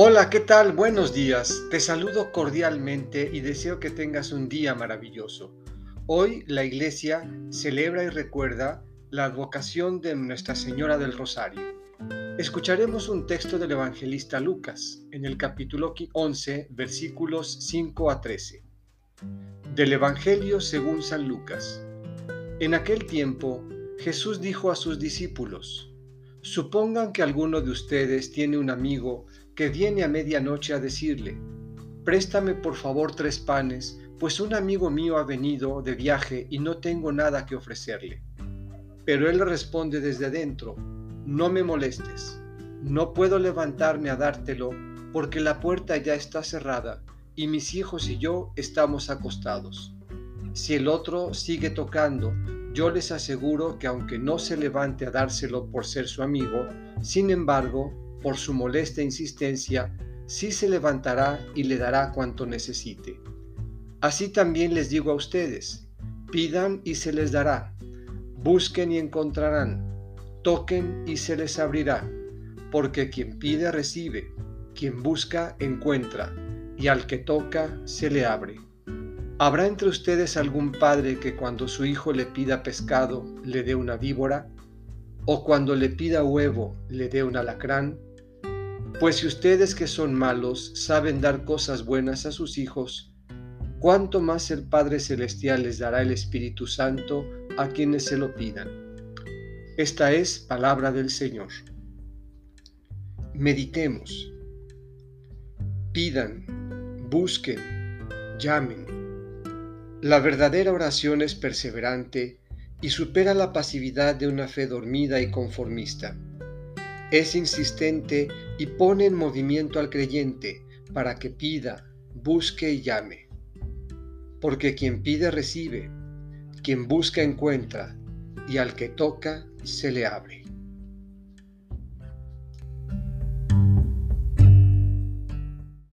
Hola, ¿qué tal? Buenos días. Te saludo cordialmente y deseo que tengas un día maravilloso. Hoy la iglesia celebra y recuerda la advocación de Nuestra Señora del Rosario. Escucharemos un texto del evangelista Lucas en el capítulo 11, versículos 5 a 13. Del Evangelio según San Lucas. En aquel tiempo, Jesús dijo a sus discípulos, Supongan que alguno de ustedes tiene un amigo que viene a medianoche a decirle, Préstame por favor tres panes, pues un amigo mío ha venido de viaje y no tengo nada que ofrecerle. Pero él responde desde adentro, No me molestes, no puedo levantarme a dártelo porque la puerta ya está cerrada y mis hijos y yo estamos acostados. Si el otro sigue tocando, yo les aseguro que aunque no se levante a dárselo por ser su amigo, sin embargo, por su molesta insistencia, sí se levantará y le dará cuanto necesite. Así también les digo a ustedes, pidan y se les dará, busquen y encontrarán, toquen y se les abrirá, porque quien pide recibe, quien busca encuentra, y al que toca se le abre. ¿Habrá entre ustedes algún padre que cuando su hijo le pida pescado le dé una víbora? ¿O cuando le pida huevo le dé un alacrán? Pues si ustedes que son malos saben dar cosas buenas a sus hijos, ¿cuánto más el Padre Celestial les dará el Espíritu Santo a quienes se lo pidan? Esta es palabra del Señor. Meditemos. Pidan, busquen, llamen la verdadera oración es perseverante y supera la pasividad de una fe dormida y conformista. Es insistente y pone en movimiento al creyente para que pida, busque y llame. Porque quien pide recibe, quien busca encuentra, y al que toca se le abre.